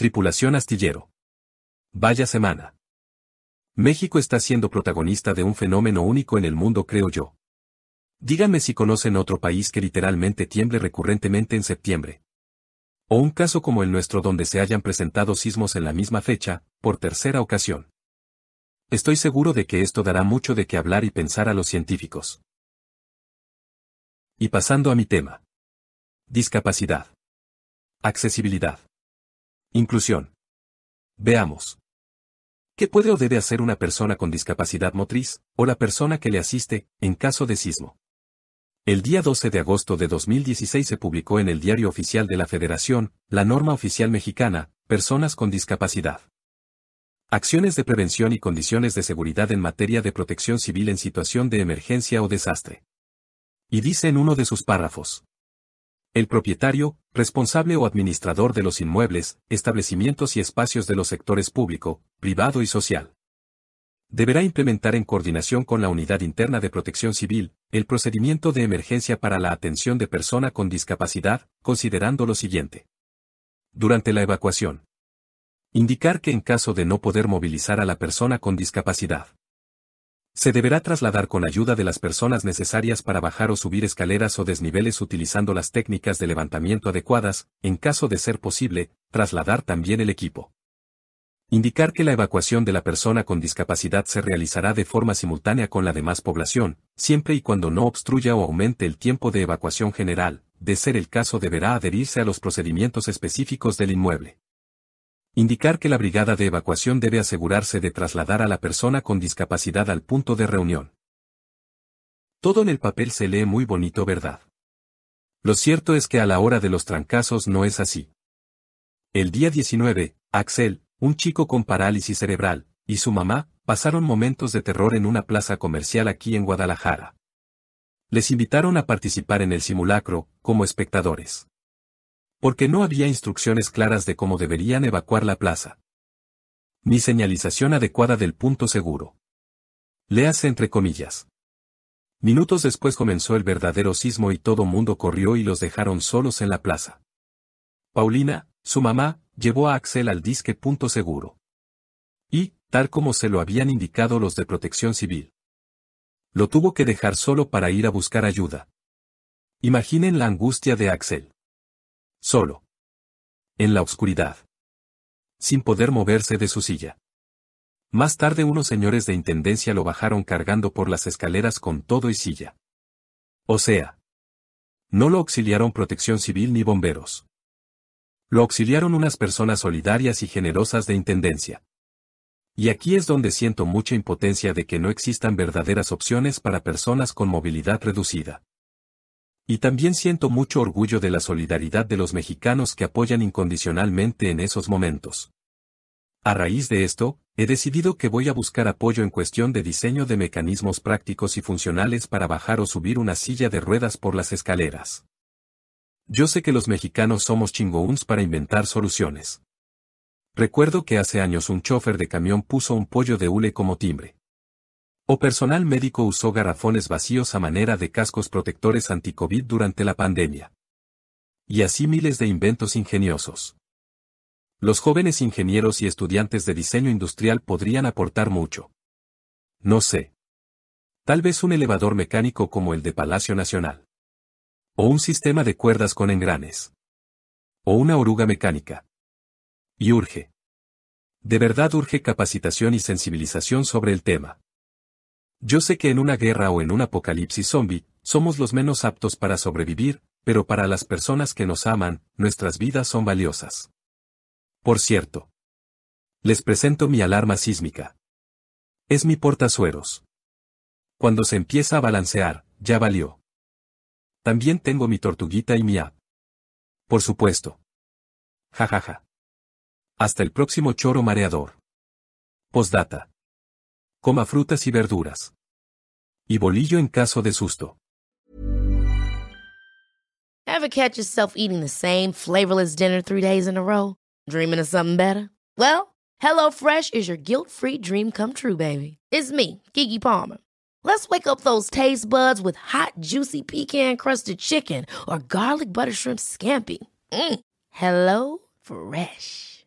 Tripulación astillero. Vaya semana. México está siendo protagonista de un fenómeno único en el mundo, creo yo. Díganme si conocen otro país que literalmente tiemble recurrentemente en septiembre. O un caso como el nuestro donde se hayan presentado sismos en la misma fecha, por tercera ocasión. Estoy seguro de que esto dará mucho de qué hablar y pensar a los científicos. Y pasando a mi tema. Discapacidad. Accesibilidad. Inclusión. Veamos. ¿Qué puede o debe hacer una persona con discapacidad motriz, o la persona que le asiste, en caso de sismo? El día 12 de agosto de 2016 se publicó en el Diario Oficial de la Federación, la norma oficial mexicana, Personas con discapacidad. Acciones de prevención y condiciones de seguridad en materia de protección civil en situación de emergencia o desastre. Y dice en uno de sus párrafos. El propietario, responsable o administrador de los inmuebles, establecimientos y espacios de los sectores público, privado y social. Deberá implementar en coordinación con la Unidad Interna de Protección Civil, el procedimiento de emergencia para la atención de persona con discapacidad, considerando lo siguiente. Durante la evacuación. Indicar que en caso de no poder movilizar a la persona con discapacidad, se deberá trasladar con ayuda de las personas necesarias para bajar o subir escaleras o desniveles utilizando las técnicas de levantamiento adecuadas, en caso de ser posible, trasladar también el equipo. Indicar que la evacuación de la persona con discapacidad se realizará de forma simultánea con la demás población, siempre y cuando no obstruya o aumente el tiempo de evacuación general, de ser el caso deberá adherirse a los procedimientos específicos del inmueble. Indicar que la brigada de evacuación debe asegurarse de trasladar a la persona con discapacidad al punto de reunión. Todo en el papel se lee muy bonito, ¿verdad? Lo cierto es que a la hora de los trancazos no es así. El día 19, Axel, un chico con parálisis cerebral, y su mamá, pasaron momentos de terror en una plaza comercial aquí en Guadalajara. Les invitaron a participar en el simulacro, como espectadores porque no había instrucciones claras de cómo deberían evacuar la plaza. Ni señalización adecuada del punto seguro. Léase entre comillas. Minutos después comenzó el verdadero sismo y todo mundo corrió y los dejaron solos en la plaza. Paulina, su mamá, llevó a Axel al disque punto seguro. Y, tal como se lo habían indicado los de protección civil. Lo tuvo que dejar solo para ir a buscar ayuda. Imaginen la angustia de Axel. Solo. En la oscuridad. Sin poder moverse de su silla. Más tarde unos señores de intendencia lo bajaron cargando por las escaleras con todo y silla. O sea. No lo auxiliaron protección civil ni bomberos. Lo auxiliaron unas personas solidarias y generosas de intendencia. Y aquí es donde siento mucha impotencia de que no existan verdaderas opciones para personas con movilidad reducida. Y también siento mucho orgullo de la solidaridad de los mexicanos que apoyan incondicionalmente en esos momentos. A raíz de esto, he decidido que voy a buscar apoyo en cuestión de diseño de mecanismos prácticos y funcionales para bajar o subir una silla de ruedas por las escaleras. Yo sé que los mexicanos somos chingouns para inventar soluciones. Recuerdo que hace años un chofer de camión puso un pollo de hule como timbre. O personal médico usó garrafones vacíos a manera de cascos protectores anti-COVID durante la pandemia. Y así miles de inventos ingeniosos. Los jóvenes ingenieros y estudiantes de diseño industrial podrían aportar mucho. No sé. Tal vez un elevador mecánico como el de Palacio Nacional. O un sistema de cuerdas con engranes. O una oruga mecánica. Y urge. De verdad urge capacitación y sensibilización sobre el tema. Yo sé que en una guerra o en un apocalipsis zombie, somos los menos aptos para sobrevivir, pero para las personas que nos aman, nuestras vidas son valiosas. Por cierto. Les presento mi alarma sísmica. Es mi portasueros. Cuando se empieza a balancear, ya valió. También tengo mi tortuguita y mi app. Por supuesto. Ja ja ja. Hasta el próximo choro mareador. Postdata. Coma frutas y verduras. Y bolillo en caso de susto. Ever catch yourself eating the same flavorless dinner three days in a row? Dreaming of something better? Well, HelloFresh is your guilt-free dream come true, baby. It's me, Kiki Palmer. Let's wake up those taste buds with hot, juicy pecan-crusted chicken or garlic butter shrimp scampi. Mm. Hello Fresh.